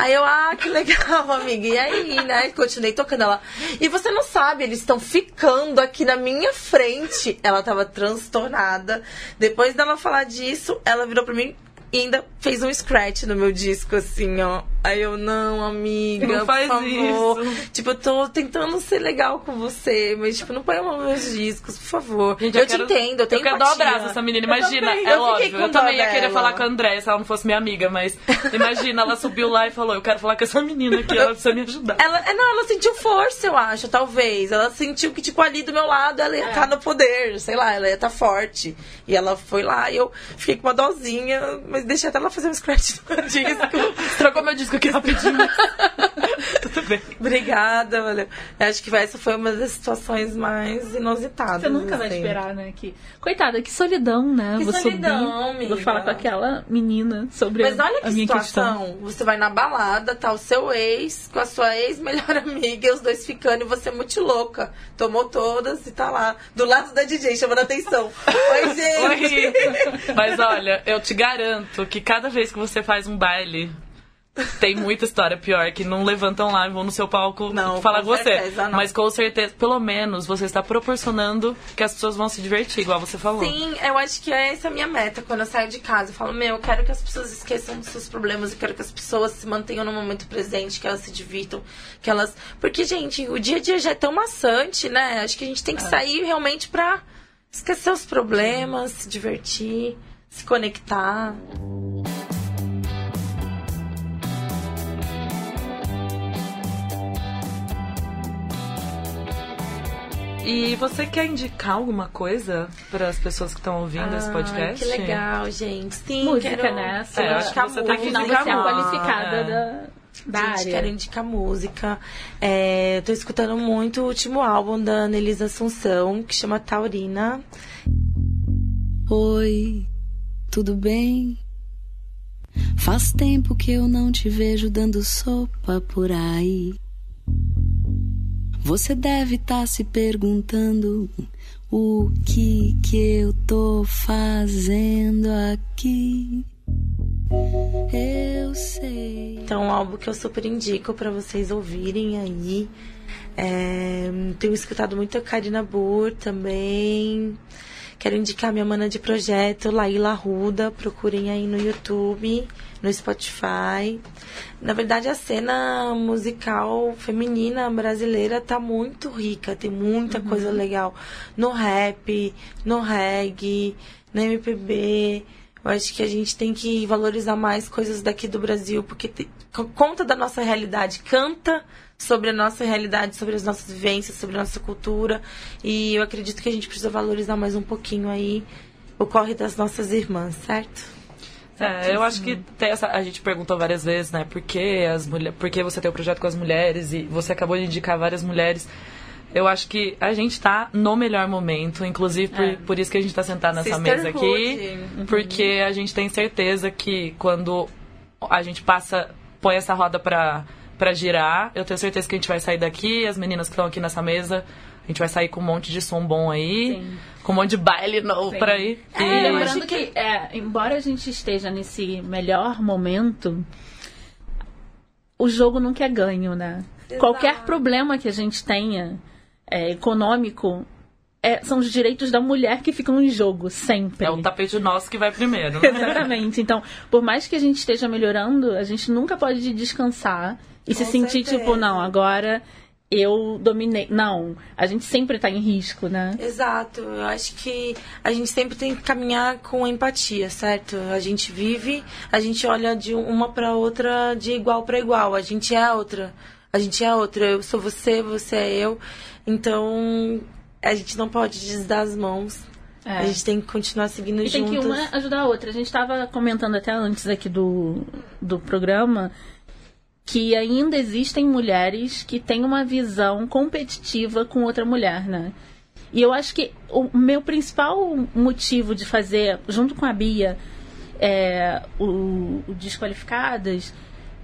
Aí eu, ah, que legal, amiga. E aí, né? Continuei tocando ela. E você não sabe, eles estão ficando aqui na minha frente. Ela tava transtornada. Depois dela falar disso, ela virou pra mim e ainda fez um scratch no meu disco, assim, ó. Aí eu, não, amiga, Não faz por favor. isso. Tipo, eu tô tentando ser legal com você, mas, tipo, não põe a mão nos meus discos, por favor. Gente, eu, quero- te entendo, eu tenho Eu quero dar um empatia. abraço essa menina, Eu imagina. também, é eu óbvio. Eu também ia querer falar com a André se ela não fosse minha amiga, mas imagina, ela subiu lá e falou: Eu quero falar com essa menina aqui, ela precisa me ajudar. Ela, é, não, ela sentiu força, eu acho, talvez. Ela sentiu que, tipo, ali do meu lado ela É. ia estar no poder, sei lá, ela ia estar forte. E ela foi lá e eu fiquei com uma dosinha, mas deixei até ela fazer um scratch no meu disco. Trocou meu disco aqui rapidinho. Tudo bem. Obrigada, valeu. Eu acho que essa foi uma das situações mais inusitadas. Você nunca vai assim. esperar, né? Que... Coitada, que solidão, né? Que vou solidão, subir, amiga. vou falar com aquela menina sobre Mas olha a que minha situação. questão. Você vai na balada, tá o seu ex com a sua ex-melhor amiga, e os dois ficando, e você é muito louca. Tomou todas e tá lá, do lado da DJ, chamando atenção. Oi, gente! Oi. Mas olha, eu te garanto que cada vez que você faz um baile, tem muita história pior que não levantam lá e vão no seu palco Não, falar com você. não. Mas com certeza, pelo menos, você está proporcionando que as pessoas vão se divertir, igual você falou. Sim, eu acho que essa é a minha meta quando eu saio de casa. Eu falo, meu, eu quero que as pessoas esqueçam dos seus problemas, eu quero que as pessoas se mantenham no momento presente, que elas se divirtam, que elas. Porque, gente, o dia a dia já é tão maçante, né? Acho que a gente tem que sair realmente pra esquecer os problemas, se divertir, se conectar. E você quer indicar alguma coisa para as pessoas que estão ouvindo esse Ai, podcast? Que legal, gente. Sim, Música, quero, né? É, eu acho indicar que você tem que você é música. qualificada É. da, da Gente, área. quero indicar música. É, tô escutando muito o último álbum da Anelisa Assunção, que chama Taurina. Oi, tudo bem? Faz tempo que eu não te vejo dando sopa por aí. Você deve estar se perguntando o que que eu tô fazendo aqui. Eu sei. Então, um álbum que eu super indico pra vocês ouvirem aí. É, tenho escutado muito a Karina Burr também. Quero indicar minha mana de projeto, Laíla Ruda. Procurem aí no YouTube, no Spotify. Na verdade, a cena musical feminina brasileira tá muito rica. Tem muita coisa legal no rap, no reggae, no MPB. Eu acho que a gente tem que valorizar mais coisas daqui do Brasil, porque te- co- conta da nossa realidade, canta sobre a nossa realidade, sobre as nossas vivências, sobre a nossa cultura. E eu acredito que a gente precisa valorizar mais um pouquinho aí o corre das nossas irmãs, certo? É, eu acho que tem essa, a gente perguntou várias vezes, né? Por que, as mulher, por que você tem o projeto com as mulheres e você acabou de indicar várias mulheres. Eu acho que a gente tá no melhor momento, inclusive por, É. por isso que a gente tá sentado nessa mesa aqui. Sisterhood. Porque a gente tem certeza que quando a gente passa, põe essa roda pra, pra girar, eu tenho certeza que a gente vai sair daqui, as meninas que estão aqui nessa mesa, a gente vai sair com um monte de som bom aí, Sim. com um monte de baile novo Sim. pra ir. E E- lembrando que, é, embora a gente esteja nesse melhor momento, o jogo nunca é ganho, né? Exato. Qualquer problema que a gente tenha é, econômico é, são os direitos da mulher que ficam em jogo, sempre. é o tapete nosso que vai primeiro. né? Exatamente. Então, por mais que a gente esteja melhorando, a gente nunca pode descansar e se Com sentir certeza. tipo, não, agora eu dominei. Não, a gente sempre tá em risco, né? Exato. Eu acho que a gente sempre tem que caminhar com empatia, certo? A gente vive, a gente olha de uma pra outra de igual pra igual. A gente é a outra. A gente é a outra. Eu sou você, você é eu. Então, a gente não pode desdar as mãos. É. A gente tem que continuar seguindo E tem que uma ajudar a outra. A gente estava comentando até antes aqui do, do programa que ainda existem mulheres que têm uma visão competitiva com outra mulher, né? E eu acho que o meu principal motivo de fazer, junto com a Bia, é, o, o Desqualificadas,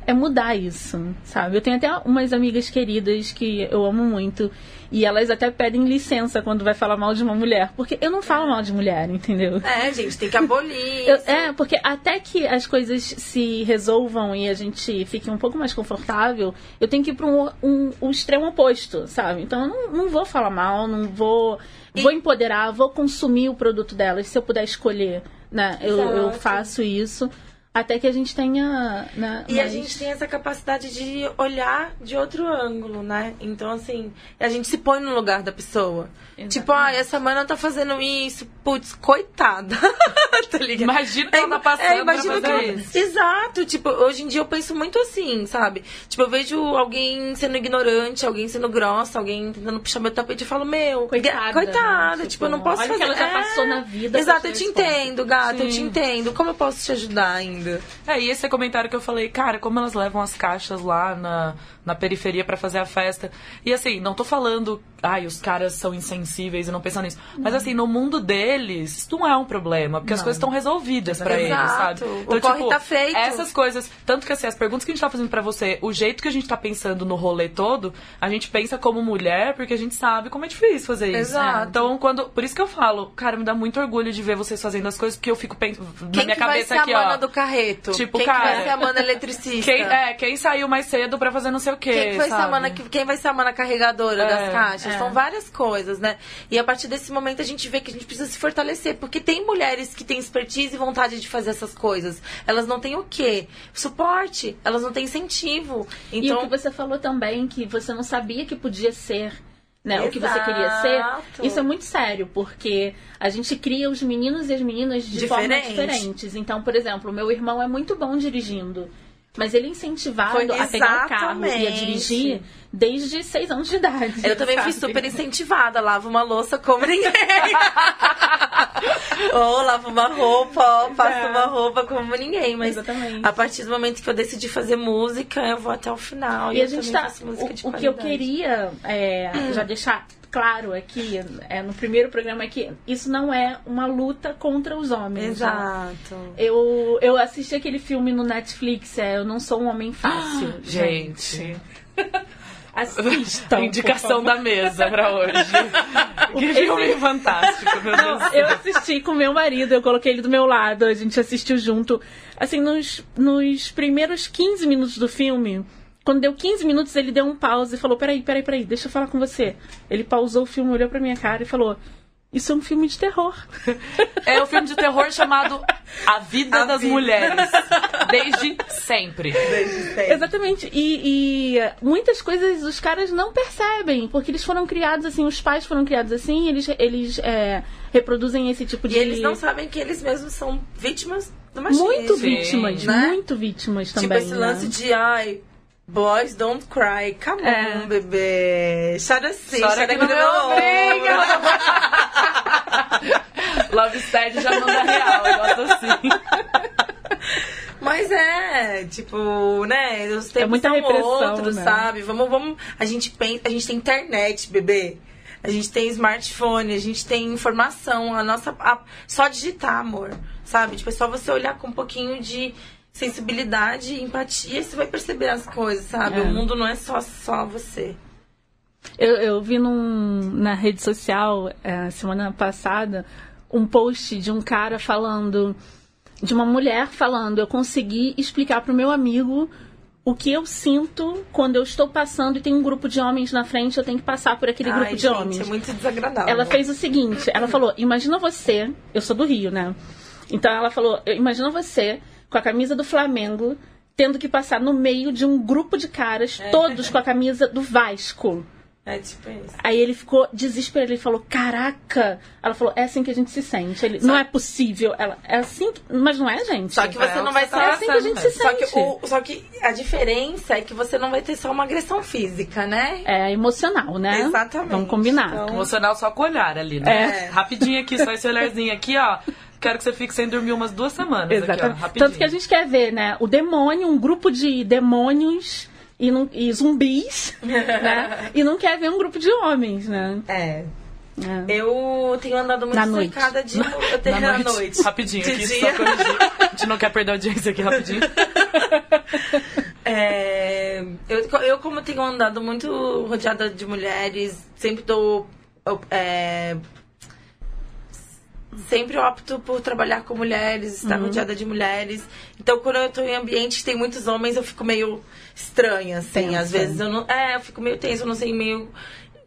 é mudar isso, sabe? Eu tenho até umas amigas queridas que eu amo muito. E elas até pedem licença quando vai falar mal de uma mulher. Porque eu não falo mal de mulher, entendeu? É, gente, tem que abolir. Eu- é, porque até que as coisas se resolvam e a gente fique um pouco mais confortável, eu tenho que ir para um, um, um extremo oposto, sabe? Então eu não, não vou falar mal, não vou. Vou empoderar, vou consumir o produto delas, se eu puder escolher, né? Eu, eu faço isso. Até que a gente tenha. Né, E a gente tem essa capacidade de olhar de outro ângulo, né? Então, assim, a gente se põe no lugar da pessoa. Exatamente. Tipo, ah, essa mana tá fazendo isso. Putz, coitada. tá ligado? Imagina que ela tá passando é, imagina que isso. Exato. Tipo, hoje em dia eu penso muito assim, sabe? Tipo, eu vejo alguém sendo ignorante, alguém sendo grossa, alguém tentando puxar meu tapete e falo, meu, Coitada, coitada. né? Tipo, eu não posso olha fazer. que ela já É. passou na vida Exato, eu te a esse ponto. entendo, gata, eu te Sim. entendo. Como eu posso te ajudar ainda? É, e esse comentário que eu falei, cara, como elas levam as caixas lá na, na periferia pra fazer a festa. E assim, não tô falando, ai, os caras são insensíveis e não pensam nisso. Mas assim, no mundo deles, isso não é um problema, porque as Não. coisas estão resolvidas pra eles, sabe? Então, O corre tá feito. Essas coisas, tanto que assim, as perguntas que a gente tá fazendo pra você, o jeito que a gente tá pensando no rolê todo, a gente pensa como mulher, porque a gente sabe como é difícil fazer isso. Exato. Então, quando. Por isso que eu falo, cara, me dá muito orgulho de ver vocês fazendo as coisas, porque eu fico pensando. Na minha cabeça aqui, ó. Carreto? Tipo, quem cara, que vai ser a mana eletricista? Quem, é, quem saiu mais cedo pra fazer não sei o quê, Quem, que vai ser a sabe? mana, que- quem vai ser a mana carregadora É, das caixas? é. São várias coisas, né? E a partir desse momento a gente vê que a gente precisa se fortalecer. Porque tem mulheres que têm expertise e vontade de fazer essas coisas. Elas não têm o quê? Suporte. Elas não têm incentivo. E o Então, que você falou também, que você não sabia que podia ser. Né, o que você queria Exato. ser, isso é muito sério, porque a gente cria os meninos e as meninas de formas Diferente. diferentes. Então, por exemplo, o meu irmão é muito bom dirigindo, mas ele incentivado Foi a pegar o carro e a dirigir desde seis anos de idade. eu também fui super incentivada. Lavo uma louça como ninguém. Ou lavo uma roupa, ó, faço É. uma roupa como ninguém. Mas Exatamente. a partir do momento que eu decidi fazer música, eu vou até o final. E eu a gente tá. O, o que eu queria é, já deixar claro aqui, é, no primeiro programa, é que isso não é uma luta contra os homens. né? Exato. Eu, eu assisti aquele filme no Netflix, é Eu Não Sou um Homem Fácil. Gente, Assistam. indicação da mesa pra hoje. que filme fantástico, meu Deus. Eu assisti com meu marido, eu coloquei ele do meu lado, a gente assistiu junto. Assim, nos, nos primeiros 15 minutos do filme, quando deu 15 minutos, ele deu um pause e falou: Peraí, peraí, peraí, deixa eu falar com você. Ele pausou o filme, olhou pra minha cara e falou: Isso é um filme de terror. É o filme de terror chamado A Vida A das Vida. Mulheres. Desde sempre. Exatamente. E, e muitas coisas os caras não percebem, porque eles foram criados assim, os pais foram criados assim, eles, eles é, reproduzem esse tipo E de. eles não sabem que eles mesmos são vítimas do machismo. Muito Sim, vítimas, né? muito vítimas também. Tipo esse né? lance de, ai, boys don't cry. Come É. on, bebê. Chora assim, Chora chora, que aqui não no me obriga. Love Steady já manda real, eu gosto assim. Mas é, tipo, né? Os tempos muita são repressão, outros, né? sabe? Vamos, vamos. A gente pensa, a gente tem internet, bebê. A gente tem smartphone, a gente tem informação, a nossa. a- só digitar, amor. Sabe? Tipo, é só você olhar com um pouquinho de sensibilidade e empatia você vai perceber as coisas, sabe? É. O mundo não é só, só você. Eu, eu vi num, na rede social, é, semana passada, um post de um cara falando, de uma mulher falando, eu consegui explicar pro meu amigo o que eu sinto quando eu estou passando e tem um grupo de homens na frente, eu tenho que passar por aquele Ai, grupo de gente, homens. É muito desagradável. Ela fez o seguinte, ela falou, imagina você, eu sou do Rio, né? Então ela falou, imagina você com a camisa do Flamengo tendo que passar no meio de um grupo de caras, todos com a camisa do Vasco. É tipo isso. Aí ele ficou desesperado, ele falou, caraca! Ela falou, é assim que a gente se sente. Ele, não é possível. Ela, é assim, que... mas não é, gente. Só que você É, não vai você ser tá é assim que a gente se Só que, sente. o, só que a diferença é que você não vai ter só uma agressão física, né? É emocional, né? Exatamente. Vamos combinar. Então- Emocional só com o olhar ali, né? É. Rapidinho aqui, só esse olharzinho aqui, ó. Quero que você fique sem dormir umas duas semanas aqui, ó. Exatamente. Rapidinho. Tanto que a gente quer ver, né? O demônio, um grupo de demônios e, não- e zumbis, né? E não quer ver um grupo de homens, né? É. É. Eu tenho andado muito Na noite. cercada de. Eu tenho Na na noite. noite. Rapidinho De aqui, dia. só corrigir. A gente não quer perder a audiência aqui rapidinho. É, eu, eu, como tenho andado muito rodeada de mulheres, sempre dou. é, sempre opto por trabalhar com mulheres, estar rodeada de mulheres. Então, quando eu tô em ambiente que tem muitos homens, eu fico meio estranha, assim. Tensa. Às vezes eu não. É, eu fico meio tensa, eu não sei meio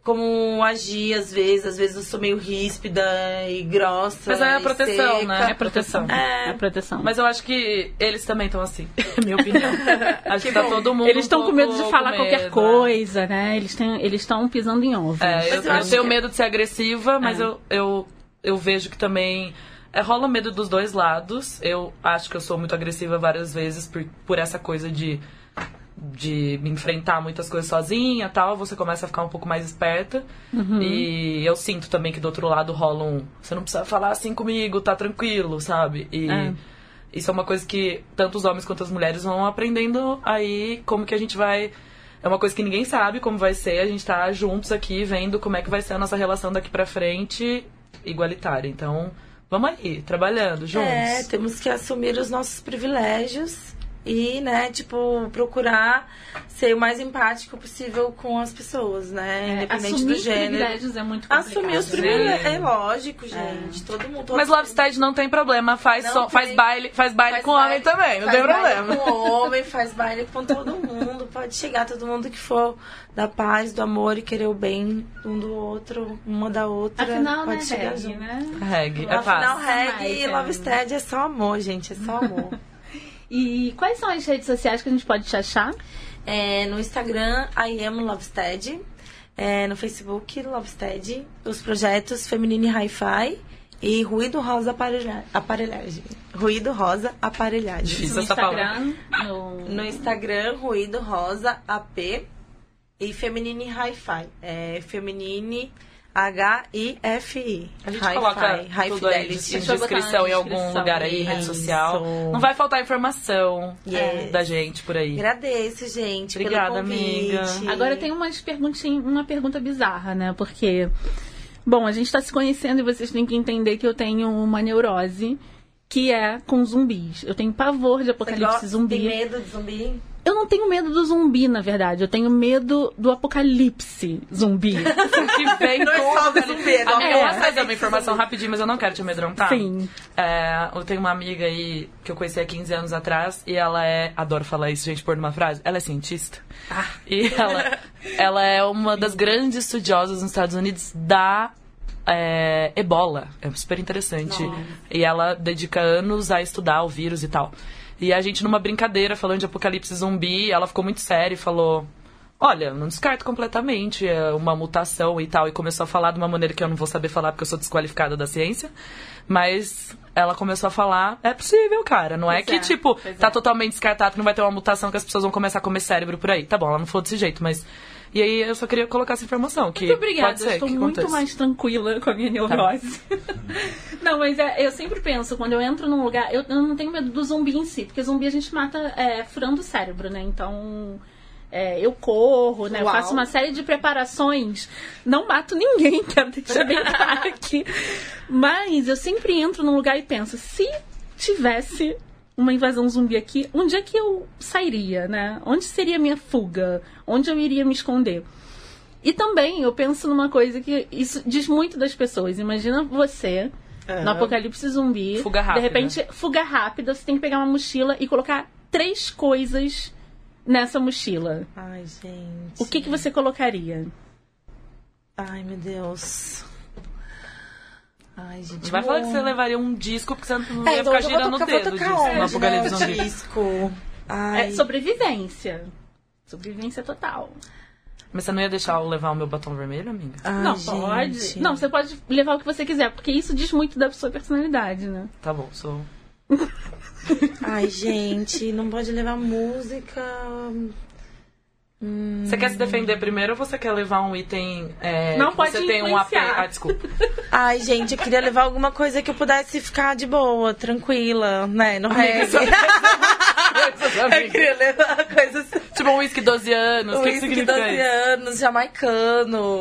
como agir, às vezes. Às vezes eu sou meio ríspida e grossa. Mas é a proteção, seca. né? É proteção. É. É proteção. Mas eu acho que eles também estão assim, minha opinião. Acho que, tá bom. todo mundo. eles um estão com pouco medo de falar com qualquer medo, coisa, né? Eles têm, eles estão pisando em ovos. É, eu, eu eu tenho que- medo de ser agressiva, mas É. eu, eu, eu vejo que também. É, rola medo dos dois lados. Eu acho que eu sou muito agressiva várias vezes por, por essa coisa de, de me enfrentar muitas coisas sozinha tal. Você começa a ficar um pouco mais esperta. Uhum. E eu sinto também que do outro lado rola um. Você não precisa falar assim comigo, tá tranquilo, sabe? E. É. Isso é uma coisa que tanto os homens quanto as mulheres vão aprendendo aí como que a gente vai. É uma coisa que ninguém sabe como vai ser. A gente tá juntos aqui vendo como é que vai ser a nossa relação daqui pra frente igualitária. Então, vamos aí, trabalhando juntos. É, temos que assumir os nossos privilégios e, né, tipo, procurar ser o mais empático possível com as pessoas, né? É, Independente assumir do gênero. privilégios é muito complicado. Assumir os né? privilégios. É lógico, gente. Todo mundo. todo Mas Love Stage não tem problema, faz, Não som- tem. faz baile, faz baile Faz com baile- homem também, não faz tem baile problema. com homem, faz baile com todo mundo. Pode chegar todo mundo que for da paz, do amor e querer o bem um do outro, uma da outra. Afinal, pode né, chegar reggae, junto. né? Reggae, é Afinal, paz. reggae e. Love Steady é só amor, gente. É só amor. E quais são as redes sociais que a gente pode te achar? É, no Instagram, I am Lovestead. É, no Facebook, Lovestead. Os projetos Feminine Hi-Fi e Ruído Rosa Aparelha- Aparelhagem. Ruído Rosa Aparelhagem. Difícil. No essa Instagram, no... No Instagram, Ruído Rosa AP e Feminine Hi-Fi. É Feminine H-I-F-I. A gente Hi-Fi, coloca High tudo aí botar descrição em algum lugar aí, rede Isso. social. Não vai faltar informação Yes. da gente por aí. Agradeço, gente, Obrigada, pelo convite. amiga. Agora tem umas perguntinhas, uma pergunta bizarra, né? Porque, bom, a gente tá se conhecendo e vocês têm que entender que eu tenho uma neurose que é com zumbis. Eu tenho pavor de Você apocalipse gosta- zumbi. Tem medo de zumbi? Eu não tenho medo do zumbi, na verdade. Eu tenho medo do apocalipse zumbi. que vem Não é só o do zumbi, é do Amiga, eu posso apocalipse trazer uma informação rapidinho, mas eu não quero te amedrontar. Sim. É, eu tenho uma amiga aí que eu conheci há 15 anos atrás e ela é. Adoro falar isso, gente, por numa frase. Ela é cientista. E ela, ela é uma das grandes estudiosas nos Estados Unidos da é, ebola. É super interessante. E ela dedica anos a estudar o vírus e tal. E a gente, numa brincadeira, falando de apocalipse zumbi, ela ficou muito séria e falou. Olha, não descarto completamente é uma mutação e tal. E começou a falar de uma maneira que eu não vou saber falar porque eu sou desqualificada da ciência. Mas ela começou a falar, é possível, cara. Não é Pois que, é, tipo, tá é. totalmente descartado que não vai ter uma mutação que as pessoas vão começar a comer cérebro por aí. Tá bom, ela não falou desse jeito, mas. E aí eu só queria colocar essa informação. Que Muito obrigada, Pode ser, eu estou que muito aconteça. mais tranquila com a minha neurose. não, mas é, eu sempre penso, quando eu entro num lugar, eu, eu não tenho medo do zumbi em si, porque zumbi a gente mata é, furando o cérebro, né? Então. é, eu corro, né? Eu Uau. faço uma série de preparações. Não mato ninguém, quero deixar bem claro aqui. Mas eu sempre entro num lugar e penso, se tivesse uma invasão zumbi aqui, onde é que eu sairia, né? Onde seria a minha fuga? Onde eu iria me esconder? E também eu penso numa coisa que isso diz muito das pessoas. Imagina você no apocalipse zumbi. Fuga rápida. De repente, fuga rápida, você tem que pegar uma mochila e colocar três coisas nessa mochila. Ai, gente. O que, que você colocaria? Ai, meu Deus. Ai, gente. Vai falar que você levaria um disco porque você não É, ia então ficar girando o tocar- vou dedo tocar disso onde, no apocalipse né, zumbi. disco. Ai. É sobrevivência. Sobrevivência total. Mas você não ia deixar eu levar o meu batom vermelho, amiga? Ai, não, gente. pode. Não, você pode levar o que você quiser, porque isso diz muito da sua personalidade, né? Tá bom, sou. Ai, gente, não pode levar música. Você quer se defender primeiro ou você quer levar um item. é, Não que pode Você tem um AP. Ah, desculpa. Ai, gente, eu queria levar alguma coisa que eu pudesse ficar de boa, tranquila, né? No reggae. eu queria levar coisas. tipo um whisky 12 anos. O que, que Whisky significa 12 isso? anos, jamaicano.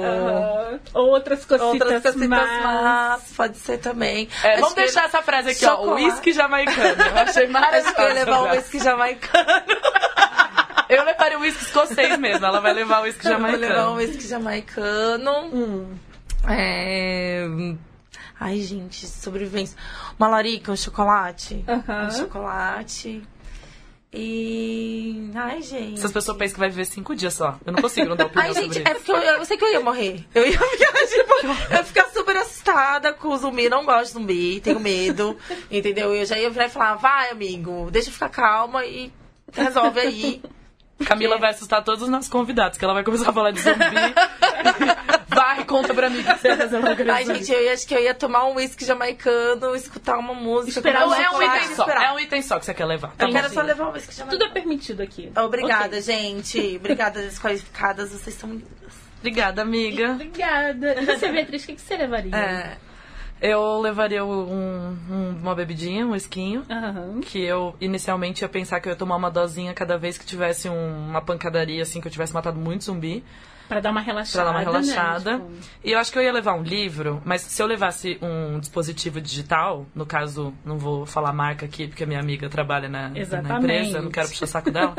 Outras cositas, Outras cositas más. más, pode ser também. É, vamos que- deixar essa frase aqui, ó. Chocolate. Whisky jamaicano. Eu achei maravilhoso. que eu ia levar um whisky jamaicano. Eu levaria o whisky escocês mesmo. Ela vai levar o whisky Eu vou levar um jamaicano. whisky jamaicano. Hum. É... Ai, gente, sobrevivência. Uma larica, um chocolate. Aham. Um chocolate. E. Ai, gente. Essas pessoas pensam que vai viver cinco dias só. Eu não consigo não dar opinião Ai, gente, é porque eu, eu sei que eu ia morrer. Eu ia ficar, tipo, eu ia ficar super assustada com o zumbi. Não gosto de zumbi, tenho medo. entendeu? Eu já ia virar e falar, vai, amigo, deixa eu ficar calma e resolve aí. Camila vai assustar todos os nossos convidados, que ela vai começar a falar de zumbi. Varre, conta pra mim que você vai fazer uma grande Ai, gente, eu ia, acho que eu ia tomar um uísque jamaicano, escutar uma música. Esperar o Não, é um item só. É um item só que você quer levar. Tá Eu quero só levar um uísque jamaicano. Tudo é permitido aqui. Obrigada, Ok. gente. Obrigada, desqualificadas. Vocês são lindas. Obrigada, amiga. Obrigada. E você, Beatriz, o que, que você levaria? É. Eu levaria um- um- uma bebidinha, um esquinho. Aham. Que eu inicialmente ia pensar que eu ia tomar uma dosinha cada vez que tivesse um- uma pancadaria, assim, que eu tivesse matado muito zumbi. Pra dar uma relaxada. Pra dar uma né? relaxada. Tipo, E eu acho que eu ia levar um livro, mas se eu levasse um dispositivo digital, no caso, não vou falar marca aqui, porque a minha amiga trabalha na, na empresa, não quero puxar o saco dela.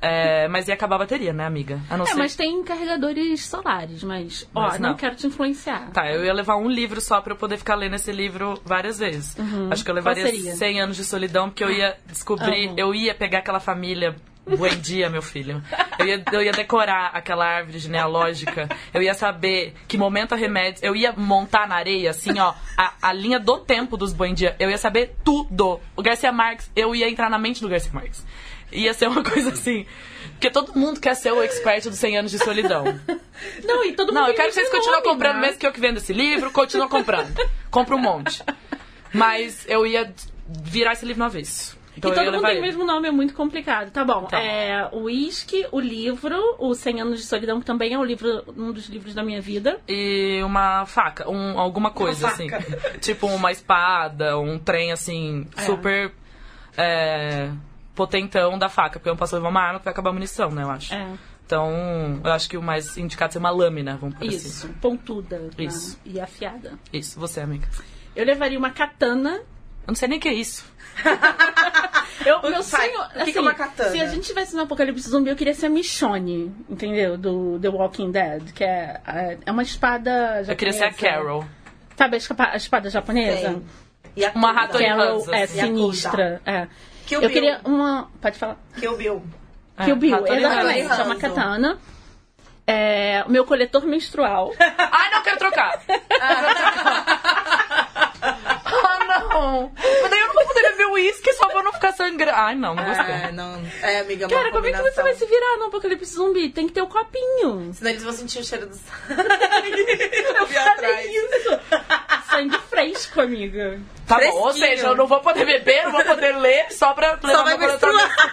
É, mas ia acabar a bateria, né, amiga? A não É, ser mas tem carregadores solares, mas, ó, Mas não. não. quero te influenciar. Tá, eu ia levar um livro só pra eu poder ficar lendo esse livro várias vezes. Acho que eu levaria Uhum. seria? 100 anos de solidão, porque eu ia descobrir, Amo. eu ia pegar aquela família. Bom dia, meu filho. Eu ia, eu ia decorar aquela árvore genealógica. Eu ia saber que momento a remédio. Eu ia montar na areia, assim, ó, a, a linha do tempo dos Bom Dia. Eu ia saber tudo. O Garcia Marques, eu ia entrar na mente do Garcia Marques. Ia ser uma coisa assim. Porque todo mundo quer ser o expert dos 100 anos de solidão. Não, e todo mundo Não, eu quero que vocês continuem comprando, né? mesmo que eu que vendo esse livro, continua comprando. Compra um monte. Mas eu ia virar esse livro no avesso. Então e todo mundo tem o ele. mesmo nome, é muito complicado. Tá bom. Tá. É o Whisky, o livro, o 100 Anos de Solidão, que também é o livro, um dos livros da minha vida. E uma faca, um, alguma coisa, assim. Tipo uma espada, um trem, assim, É. super é, potentão da faca. Porque eu não posso levar uma arma que vai acabar a munição, né, eu acho. É, Então, eu acho que o mais indicado é uma lâmina, vamos por isso. assim. Pontuda. né? Isso. E afiada. Isso, você, amiga. Eu levaria uma katana. Eu não sei nem o que é isso. Eu, meu Sai, sonho. o que é assim, uma katana? Se a gente tivesse no apocalipse zumbi, eu queria ser a Michonne, entendeu? Do The Walking Dead, que é, é uma espada japonesa. Eu queria ser a Carol. Sabe a espada japonesa? E a Uma ratona- Carol é assim. sinistra. É. Kill Eu Bill. queria uma. Pode falar. Kill Bill. É, Kill Bill, Hattori exatamente. Hanzo. É uma katana. É, o meu coletor menstrual. Ai, não quero trocar. ah, não. Eu não uísque só pra não ficar sangrando. Ai, não, não gostei. É, não. É, amiga, uma Cara, como é que você vai se virar no apocalipse zumbi? Tem que ter o copinho. Senão eles vão sentir o cheiro do sangue. Eu atrás. isso. Sangue fresco, amiga. Tá bom, ou Fresquinho. seja, eu não vou poder beber, não vou poder ler, só pra levar vai meu coletor menstruar.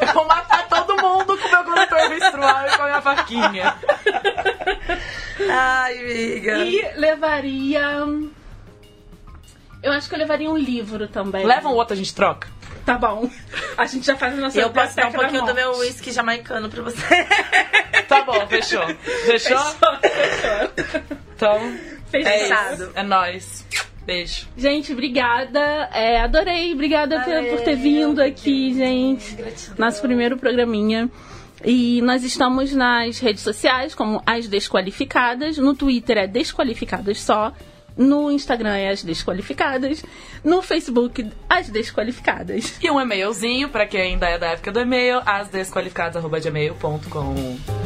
Eu vou matar todo mundo com meu coletor menstrual e com a minha faquinha. Ai, amiga. E levaria. Eu acho que eu levaria um livro também. Leva um outro, a gente troca. Tá bom. A gente já faz a nossa eu posso dar um pouquinho do meu whisky jamaicano pra você. Tá bom, fechou. Fechou? Então, Fechado. é nóis. Beijo. Gente, obrigada. É, adorei. Obrigada por- por ter vindo aqui, gente. Nosso primeiro programinha. E nós estamos nas redes sociais como As Desqualificadas. No Twitter é Desqualificadas só. No Instagram é As Desqualificadas. No Facebook, As Desqualificadas. E um e-mailzinho, pra quem ainda é da época do e-mail, asdesqualificadas.gmail.com.